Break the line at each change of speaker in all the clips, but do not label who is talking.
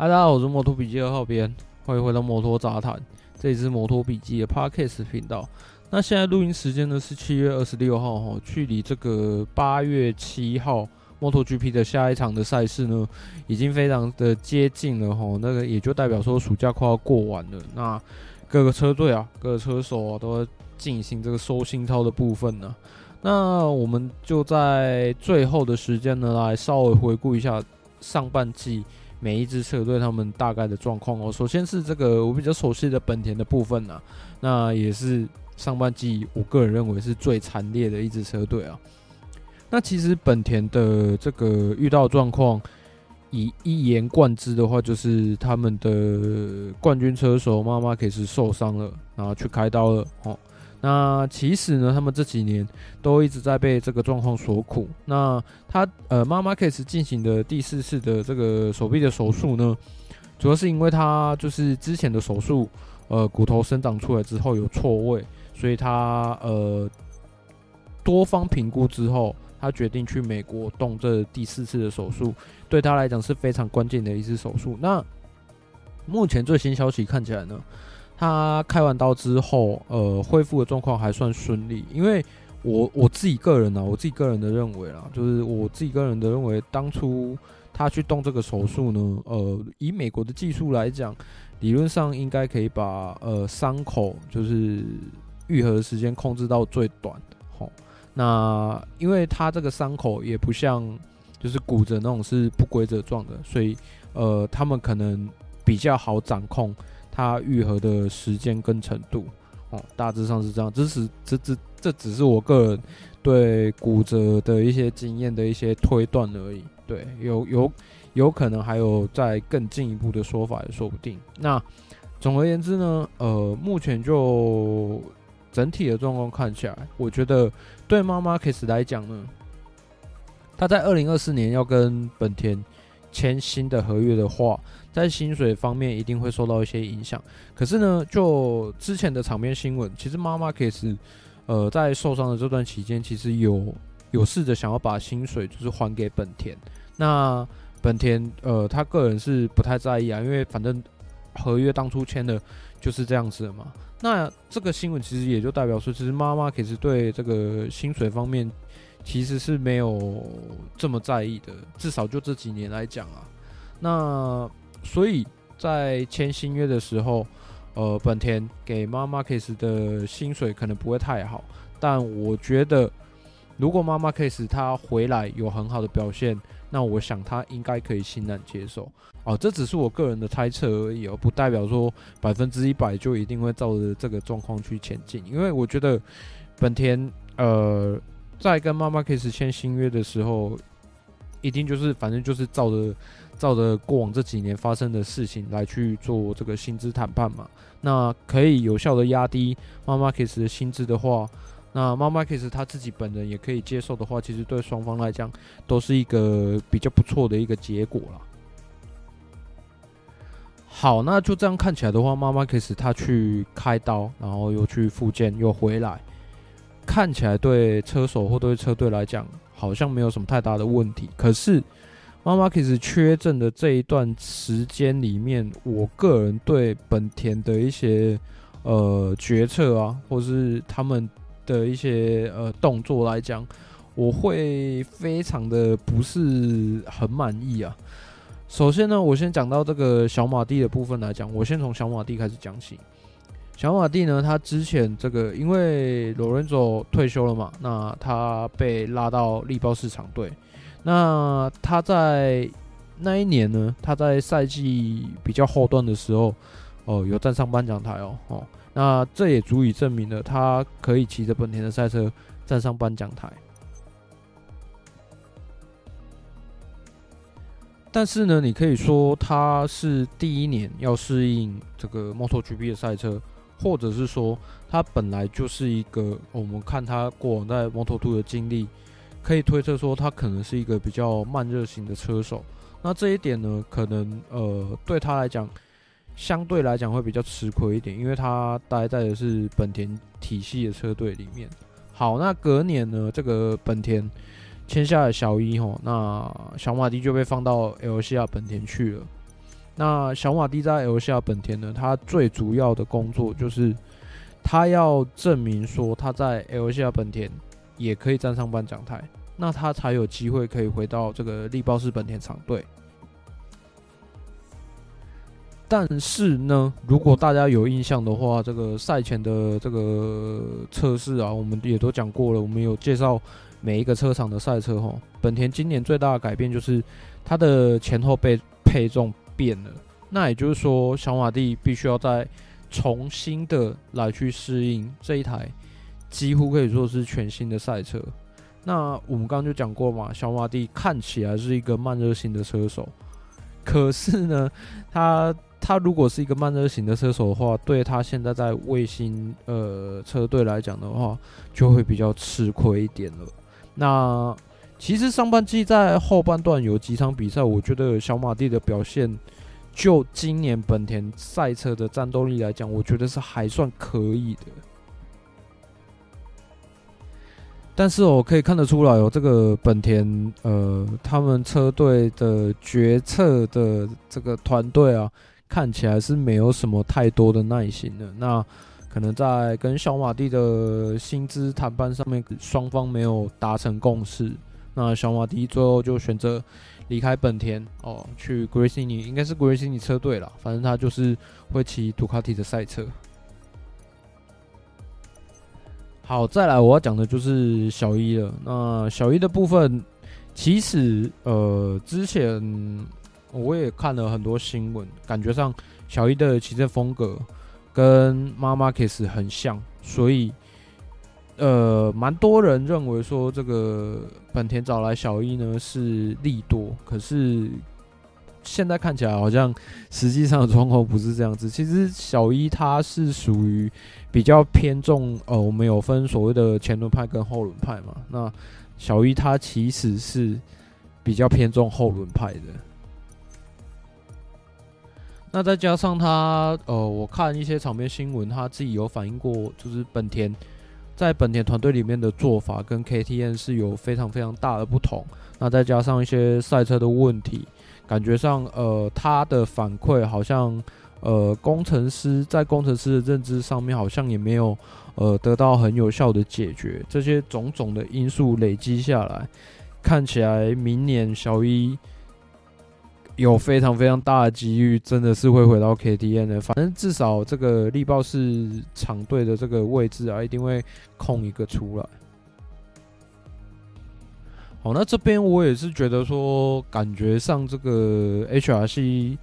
嗨，大家好，我是摩托笔记二号编，欢迎回到摩托杂谈，这里是摩托笔记的 Podcast 频道。那现在录音时间呢是七月二十六号哈，距离这个八月七号 MotoGP 的下一场的赛事呢，已经非常的接近了哈。那个也就代表说暑假快要过完了，那各个车队啊，各个车手啊，都在进行这个收心操的部分呢。那我们就在最后的时间呢，来稍微回顾一下上半季。每一支车队他们大概的状况哦，首先是这个我比较熟悉的本田的部分呐，那也是上半季我个人认为是最惨烈的一支车队啊。那其实本田的这个遇到状况，以一言贯之的话，就是他们的冠军车手马马可斯受伤了，然后去开刀了哦。那其实呢，他们这几年都一直在被这个状况所苦。那他呃，妈妈开始进行的第四次的这个手臂的手术呢，主要是因为他就是之前的手术，呃，骨头生长出来之后有错位，所以他呃多方评估之后，他决定去美国动这第四次的手术，对他来讲是非常关键的一次手术。那目前最新消息看起来呢，他开完刀之后，呃，恢复的状况还算顺利。因为我我自己个人呢、啊，我自己个人的认为啦，就是我自己个人的认为，当初他去动这个手术呢，呃，以美国的技术来讲，理论上应该可以把呃伤口就是愈合的时间控制到最短。齁，那因为他这个伤口也不像就是骨折那种是不规则状的，所以呃，他们可能比较好掌控。它愈合的时间跟程度，哦，大致上是这样。这是这这这只是我个人对骨折的一些经验的一些推断而已。对，有有有可能还有再更进一步的说法也说不定。那总而言之呢，呃，目前就整体的状况看起来，我觉得对马马可斯来讲呢，他在二零二四年要跟本田签新的合约的话，在薪水方面一定会受到一些影响。可是呢，就之前的场面新闻，其实马马可斯，呃，在受伤的这段期间，其实有有试着想要把薪水就是还给本田。那本田呃，他个人是不太在意啊，因为反正合约当初签的就是这样子的嘛。那这个新闻其实也就代表说，其实马马可斯对这个薪水方面。其实是没有这么在意的，至少就这几年来讲啊。那所以在签新约的时候，呃，本田给马马可斯的薪水可能不会太好，但我觉得如果马马可斯他回来有很好的表现，那我想他应该可以欣然接受。哦，这只是我个人的猜测而已哦，不代表说百分之一百就一定会照着这个状况去前进，因为我觉得本田呃。在跟妈妈 Kiss 签新约的时候，一定就是反正就是照着照着过往这几年发生的事情来去做这个薪资谈判嘛。那可以有效的压低马马可斯的薪资的话，那马马可斯他自己本人也可以接受的话，其实对双方来讲都是一个比较不错的一个结果啦。好，那就这样看起来的话，马马可斯他去开刀，然后又去复健，又回来。看起来对车手或对车队来讲好像没有什么太大的问题，可是马马可斯缺阵的这一段时间里面，我个人对本田的一些呃决策啊，或是他们的一些呃动作来讲，我会非常的不是很满意啊。首先呢，我先讲到这个小马蒂的部分来讲，我先从小马蒂开始讲起。小马蒂呢，他之前这个因为罗伦佐退休了嘛，那他被拉到力豹市场队。那他在那一年呢，他在赛季比较后段的时候，哦，有站上颁奖台哦，哦，那这也足以证明了他可以骑着本田的赛车站上颁奖台。但是呢，你可以说他是第一年要适应这个 MotoGP 的赛车。或者是说，他本来就是一个，我们看他过往在 Moto2 的经历，可以推测说他可能是一个比较慢热型的车手。那这一点呢，可能呃对他来讲，相对来讲会比较吃亏一点，因为他待在的是本田体系的车队里面。好，那隔年呢，这个本田签下了小一吼，那小马蒂就被放到 LCR 本田去了。那小马蒂在 L 下本田呢，他最主要的工作就是他要证明说他在 L 下本田也可以站上颁奖台，那他才有机会可以回到这个力豹式本田厂队。但是呢，如果大家有印象的话，这个赛前的这个测试啊，我们也都讲过了，我们有介绍每一个车厂的赛车哈。本田今年最大的改变就是它的前后配配重。变了，那也就是说，小马蒂必须要再重新的来去适应这一台几乎可以说是全新的赛车。那我们刚刚就讲过嘛，小马蒂看起来是一个慢热型的车手，可是呢，他他如果是一个慢热型的车手的话，对他现在在卫星呃车队来讲的话，就会比较吃亏一点了。那其实上半季在后半段有几场比赛，我觉得小马蒂的表现，就今年本田赛车的战斗力来讲，我觉得是还算可以的。但是我可以看得出来哦，这个本田呃，他们车队的决策的这个团队啊，看起来是没有什么太多的耐心的。那可能在跟小马蒂的薪资谈判上面，双方没有达成共识。那小马迪最后就选择离开本田哦，去 Gresini，应该是 Gresini 车队了。反正他就是会骑杜卡迪的赛车。好，再来我要讲的就是小一了。那小一的部分，其实呃，之前我也看了很多新闻，感觉上小一的骑车风格跟 Marc Marquez 很像，所以。呃，蛮多人认为说这个本田找来小一呢是利多，可是现在看起来好像实际上的状况不是这样子。其实小一它是属于比较偏重，呃，我们有分所谓的前轮派跟后轮派嘛。那小一它其实是比较偏重后轮派的。那再加上他，呃，我看一些场边新闻，他自己有反映过，就是本田。在本田团队里面的做法跟 KTM 是有非常非常大的不同。那再加上一些赛车的问题，感觉上呃他的反馈好像呃工程师在工程师的认知上面好像也没有呃得到很有效的解决。这些种种的因素累积下来，看起来明年小一。有非常非常大的机遇，真的是会回到 KTM 的。反正至少这个力豹是厂队的这个位置啊，一定会空一个出来。好，那这边我也是觉得说，感觉上这个 HRC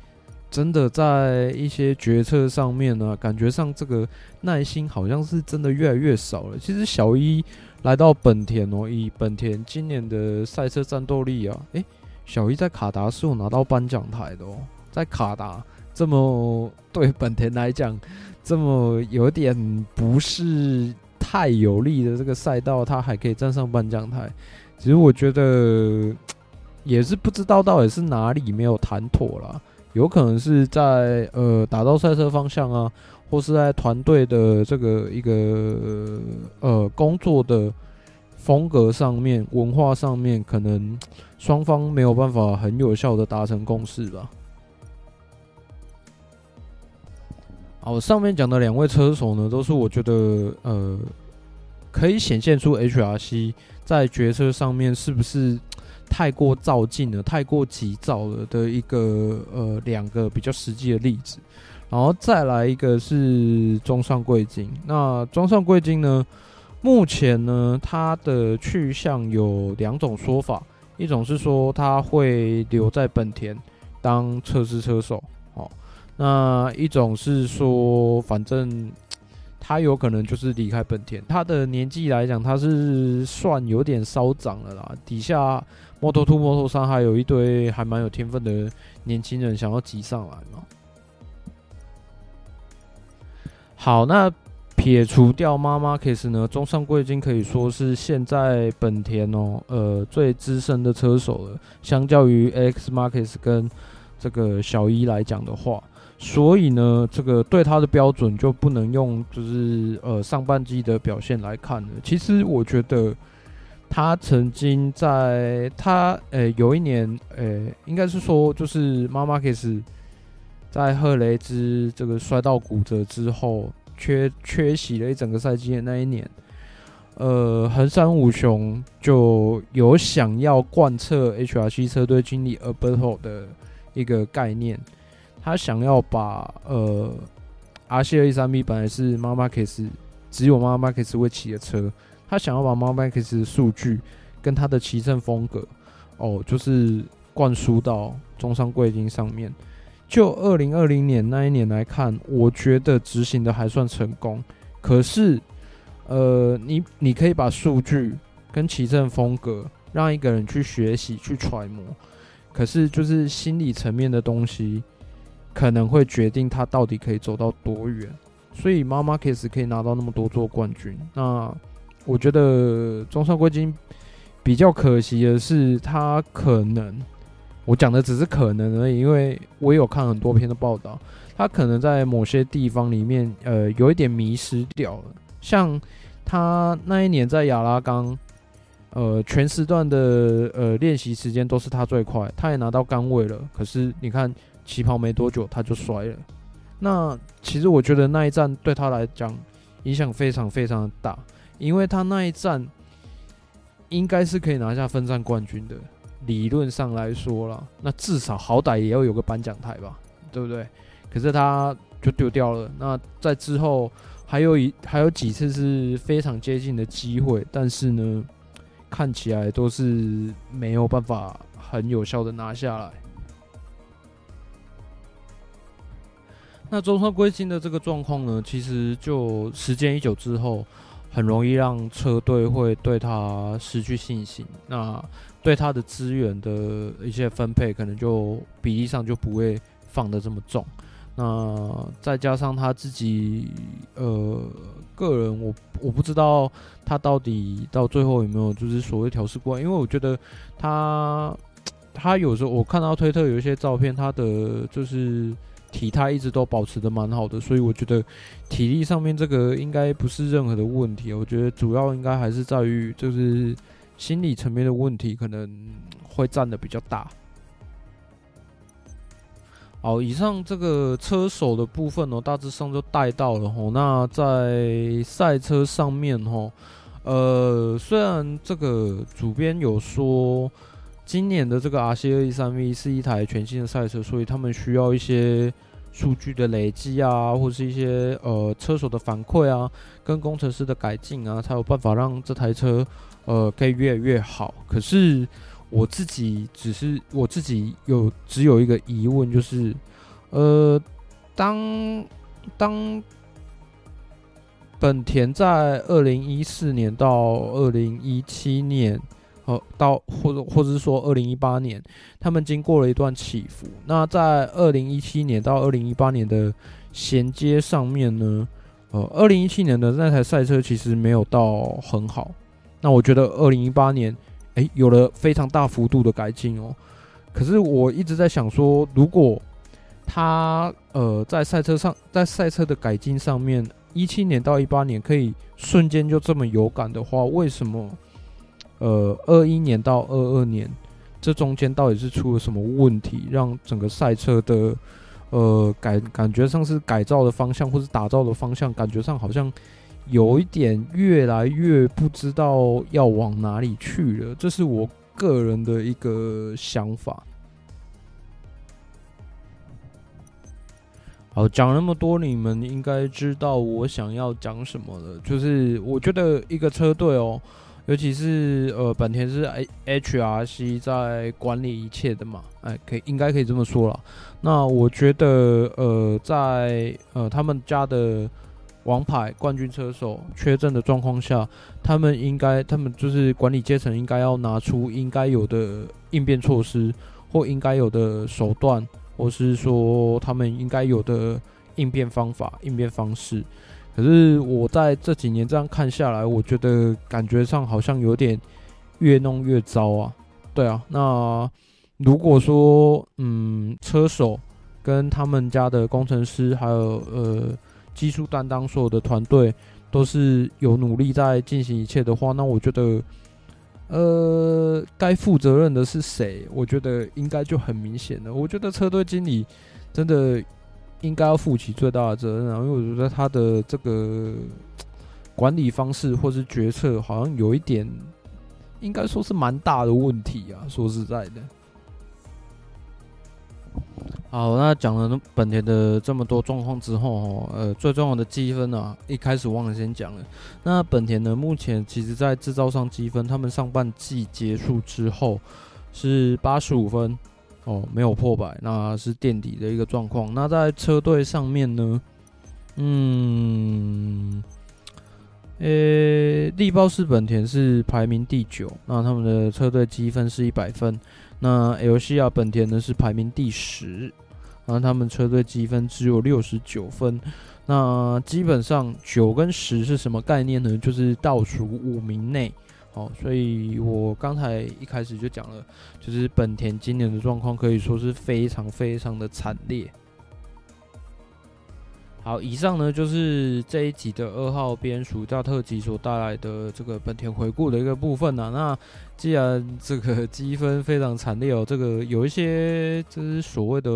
真的在一些决策上面呢、啊，感觉上这个耐心好像是真的越来越少了。其实小一来到本田哦，以本田今年的赛车战斗力啊，诶、小一在卡达是有拿到颁奖台的哦，在卡达这么对本田来讲这么有点不是太有利的这个赛道，他还可以站上颁奖台。其实我觉得也是不知道到底是哪里没有谈妥啦，有可能是在呃打造赛车方向啊，或是在团队的这个一个呃工作的。风格上面、文化上面，可能双方没有办法很有效的达成共识吧。好，上面讲的两位车手呢，都是我觉得呃，可以显现出 HRC 在决策上面是不是太过躁进了、太过急躁了的一个呃两个比较实际的例子。然后再来一个是中上贵金，那中上贵金呢？目前呢，他的去向有两种说法，一种是说他会留在本田当测试车手，哦，那一种是说，反正 他有可能就是离开本田。他的年纪来讲，他是算有点稍长了啦。底下 Moto2、Moto3 还有一堆还蛮有天分的年轻人想要挤上来嘛。好，那。撇除掉 Marc Marquez 呢，中上贵金可以说是现在本田哦，呃，最资深的车手了。相较于 X Marquez 跟这个小一来讲的话，所以呢，这个对他的标准就不能用就是呃上半季的表现来看了。其实我觉得他曾经在他呃有一年呃，应该是说就是 Marc Marquez 在赫雷兹这个摔到骨折之后，缺缺席了一整个赛季的那一年，呃，横山武雄就有想要贯彻 HRC 车队经理 Alberto 的一个概念，他想要把呃 RC213V 本来是 Marmax 只有 Marmax 会骑的车，他想要把 Marmax 的数据跟他的骑乘风格哦，就是灌输到中山贵金上面。就二零二零年那一年来看，我觉得执行的还算成功。可是，呃，你你可以把数据跟骑乘风格让一个人去学习、去揣摩，可是就是心理层面的东西，可能会决定他到底可以走到多远。所以，Marc Marquez 可以拿到那么多座冠军，那我觉得中山贵金比较可惜的是，他可能。我讲的只是可能而已，因为我有看很多篇的报道，他可能在某些地方里面，呃，有一点迷失掉了。像他那一年在亚拉冈，呃，全时段的呃练习时间都是他最快，他也拿到杆位了。可是你看起跑没多久他就摔了。那其实我觉得那一站对他来讲影响非常非常的大，因为他那一站应该是可以拿下分站冠军的。理论上来说啦，那至少好歹也要有个颁奖台吧，对不对？可是他就丢掉了。那在之后还有一还有几次是非常接近的机会，但是呢，看起来都是没有办法很有效的拿下来。那中山贵金的这个状况呢，其实就时间一久之后，很容易让车队会对他失去信心。那对他的资源的一些分配，可能就比例上就不会放得这么重。那再加上他自己，呃，个人我我不知道他到底到最后有没有就是所谓调试过，因为我觉得他他有时候我看到推特有一些照片，他的就是体态一直都保持的蛮好的，所以我觉得体力上面这个应该不是任何的问题。我觉得主要应该还是在于就是。心理层面的问题可能会占的比较大。好，以上这个车手的部分呢，大致上就带到了吼。那在赛车上面吼，呃，虽然这个主编有说，今年的这个 RC213V 是一台全新的赛车，所以他们需要一些数据的累积啊，或是一些呃车手的反馈啊，跟工程师的改进啊，才有办法让这台车。呃，可以越来越好。可是我自己只是我自己有只有一个疑问，就是，呃，当当本田在二零一四年到二零一七年，呃，到或者或者是说二零一八年，他们经过了一段起伏。那在二零一七年到二零一八年的衔接上面呢，呃，二零一七年的那台赛车其实没有到很好。那我觉得二零一八年，诶、欸，有了非常大幅度的改进哦。可是我一直在想说，如果他呃在赛车上，在赛车的改进上面，一七年到一八年可以瞬间就这么有感的话，为什么呃二一年到二二年这中间到底是出了什么问题，让整个赛车的呃感感觉上是改造的方向，或是打造的方向，感觉上好像。有一点越来越不知道要往哪里去了，这是我个人的一个想法。好，讲那么多，你们应该知道我想要讲什么了。就是我觉得一个车队哦，尤其是呃本田是 HRC 在管理一切的嘛，哎，可以应该可以这么说了。那我觉得呃在呃他们家的。王牌冠军车手缺阵的状况下，他们应该，他们就是管理阶层应该要拿出应该有的应变措施，或应该有的手段，或是说他们应该有的应变方法、应变方式。可是我在这几年这样看下来，我觉得感觉上好像有点越弄越糟啊。对啊，那如果说嗯，车手跟他们家的工程师还有呃。技术担当所有的团队都是有努力在进行一切的话，那我觉得，呃，该负责任的是谁？我觉得应该就很明显了。我觉得车队经理真的应该要负起最大的责任啊，因为我觉得他的这个管理方式或是决策好像有一点，应该说是蛮大的问题啊。说实在的。好，那讲了本田的这么多状况之后，哦，呃，最重要的积分啊，一开始忘了先讲了。那本田呢，目前其实在制造上积分，他们上半季结束之后是八十五分，哦，没有破百，那是垫底的一个状况。那在车队上面呢，嗯，呃、力豹式本田是排名第九，那他们的车队积分是一百分。那 LCR 本田呢是排名第十。然后他们车队积分只有六十九分，那基本上九跟十是什么概念呢？就是倒数五名内。好，所以我刚才一开始就讲了，就是本田今年的状况可以说是非常非常的惨烈。好，以上呢就是这一集的二号边暑假特辑所带来的这个本田回顾的一个部分啊。那既然这个 积分非常惨烈哦，这个有一些就是所谓的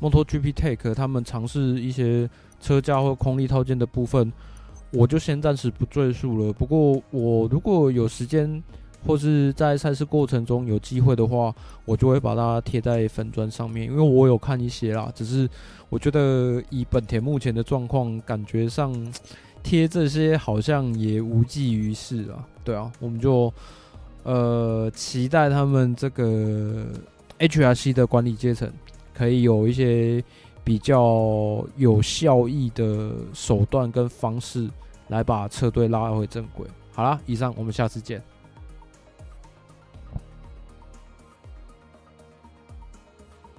MotoGP Take，他们尝试一些车架或空力套件的部分，我就先暂时不赘述了。不过我如果有时间。或是在赛事过程中有机会的话，我就会把它贴在粉砖上面，因为我有看一些啦。只是我觉得以本田目前的状况，感觉上贴这些好像也无济于事啊。对啊，我们就呃期待他们这个 HRC 的管理阶层可以有一些比较有效益的手段跟方式来把车队拉回正轨。好啦，以上我们下次见。